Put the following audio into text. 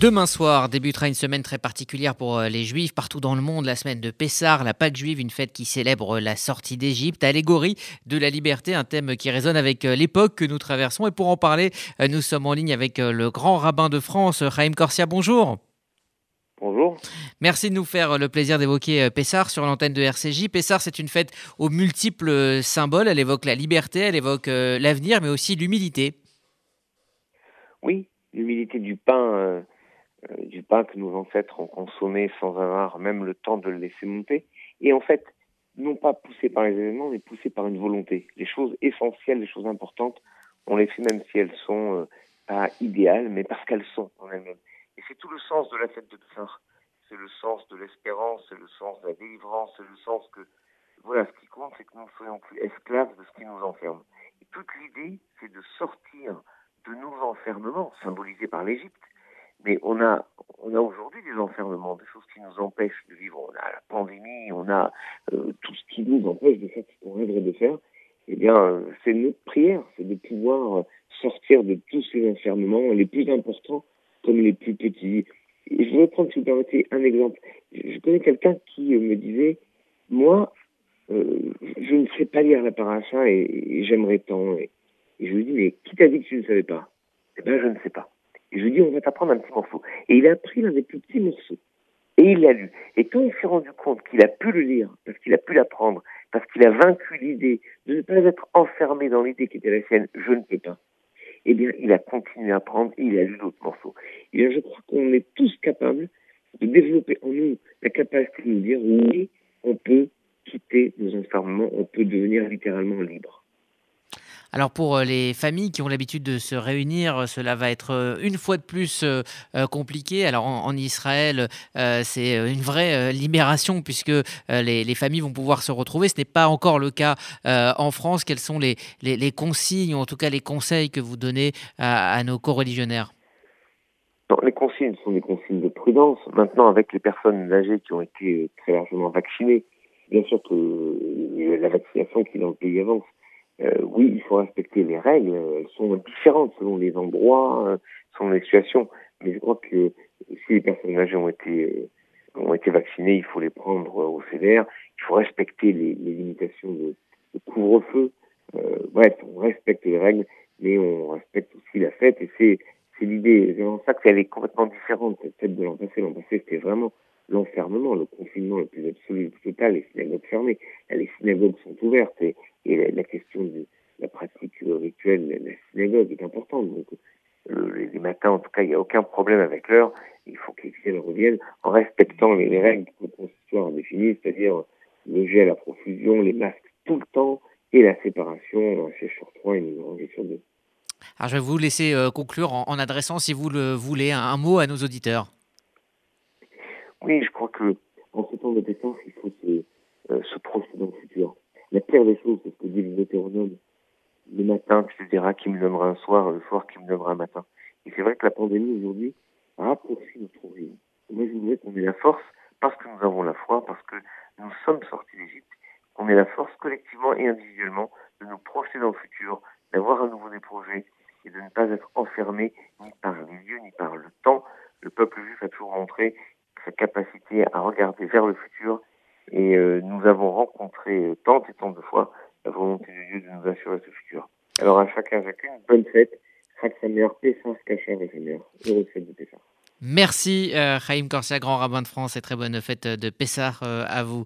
Demain soir débutera une semaine très particulière pour euh, les Juifs partout dans le monde, la semaine de Pessah, la Pâque juive, une fête qui célèbre la sortie d'Égypte, allégorie de la liberté, un thème qui résonne avec euh, l'époque que nous traversons. Et pour en parler, euh, nous sommes en ligne avec le grand rabbin de France, Chaim Corsia. Bonjour. Bonjour. Merci de nous faire le plaisir d'évoquer Pessar sur l'antenne de RCJ. Pessar, c'est une fête aux multiples symboles. Elle évoque la liberté, elle évoque l'avenir, mais aussi l'humilité. Oui, l'humilité du pain euh, du pain que nos ancêtres ont consommé sans avoir même le temps de le laisser monter. Et en fait, non pas poussé par les événements, mais poussé par une volonté. Les choses essentielles, les choses importantes, on les fait même si elles sont euh, pas idéales, mais parce qu'elles sont en elles-mêmes. Et c'est tout le sens de la fête de Pessah. C'est le sens de l'espérance, c'est le sens de la délivrance, c'est le sens que, voilà, ce qui compte, c'est que nous ne soyons plus esclaves de ce qui nous enferme. Et toute l'idée, c'est de sortir de nos enfermements, symbolisés par l'Égypte, on a, aujourd'hui des enfermements, des choses qui nous empêchent de vivre. On a la pandémie, on a euh, tout ce qui nous empêche de faire ce qu'on rêverait de faire. Eh bien, c'est notre prière, c'est de pouvoir sortir de tous ces enfermements, les plus importants comme les plus petits. Et je voudrais prendre, si vous permettez, un exemple. Je connais quelqu'un qui me disait, moi, euh, je ne sais pas lire la paracha et, j'aimerais tant. Et, et, je lui dis, mais qui t'a dit que tu ne savais pas? Eh bien, je ne sais pas. Et je lui dis, on va t'apprendre un petit morceau. Et il a appris l'un des plus petits morceaux. Et il l'a lu. Et quand il s'est rendu compte qu'il a pu le lire, parce qu'il a pu l'apprendre, parce qu'il a vaincu l'idée de ne pas être enfermé dans l'idée qui était la sienne, je ne peux pas, eh bien, il a continué à apprendre et il a lu d'autres morceaux. Et bien, je crois qu'on est tous capables de développer en nous la capacité de nous dire, oui, on peut quitter nos enfermements, on peut devenir littéralement libre. Alors pour euh, les familles qui ont l'habitude de se réunir, euh, cela va être euh, une fois de plus compliqué. Alors en, Israël, c'est une vraie libération puisque les, familles vont pouvoir se retrouver. Ce n'est pas encore le cas en France. Quelles sont les, consignes, ou en tout cas les conseils que vous donnez à, nos co-religionnaires? Les consignes sont des consignes de prudence. Maintenant, avec les personnes âgées qui ont été très largement vaccinées, bien sûr que la vaccination qui dans le pays avance, euh, oui, il faut respecter les règles. Elles sont différentes selon les endroits, euh, selon les situations. Mais je crois que si les personnes âgées ont été euh, ont été vaccinées, il faut les prendre au sévère. Il faut respecter les, les limitations de, de couvre-feu. bref, on respecte les règles, mais on respecte aussi la fête. Et c'est c'est l'idée. C'est en ça qu'elle est complètement différente cette fête de l'an passé. L'an passé, c'était vraiment l'enfermement, le confinement le plus absolu, le plus total, les synagogues fermées. les synagogues sont ouvertes la, question de la pratique rituelle, la synagogue est importante. Donc, les matins, en tout cas, il n'y a aucun problème avec l'heure. Il faut que les fidèles reviennent en respectant les, règles que le consistoire a définies, c'est-à-dire le gel à profusion, les masques tout le temps et la séparation, un siège sur trois et une rangée sur deux. Alors, je vais vous laisser euh, conclure en, adressant, si vous le voulez, un mot à nos auditeurs. Oui, je crois que en ce temps de défense, il faut se, euh, se projeter dans le futur. La pire des choses, c'est ce que dit le Deutéronome. Le matin, tu te diras qui me donnera un soir, le soir qui me donnera un matin. Et c'est vrai que la pandémie aujourd'hui raccourcit notre vie. Moi, je voudrais qu'on ait la force, parce que nous avons la foi, parce que nous sommes sortis d'Égypte, qu'on ait la force collectivement et individuellement de nous projeter dans le futur, d'avoir à nouveau des projets et de ne pas être enfermé ni par les lieux ni par le temps. Le peuple juif a toujours montré sa capacité à regarder vers le futur. Et euh, nous avons rencontré euh, tant et tant de fois la volonté de Dieu de nous assurer ce futur. Alors à chacun, chacune, bonne fête. Chak Samer, Pessah, Kacher et Samer. Heureuse fête de Pessah. Merci, euh, Chaim Corsia, grand rabbin de France, et très bonne fête de Pessah à vous.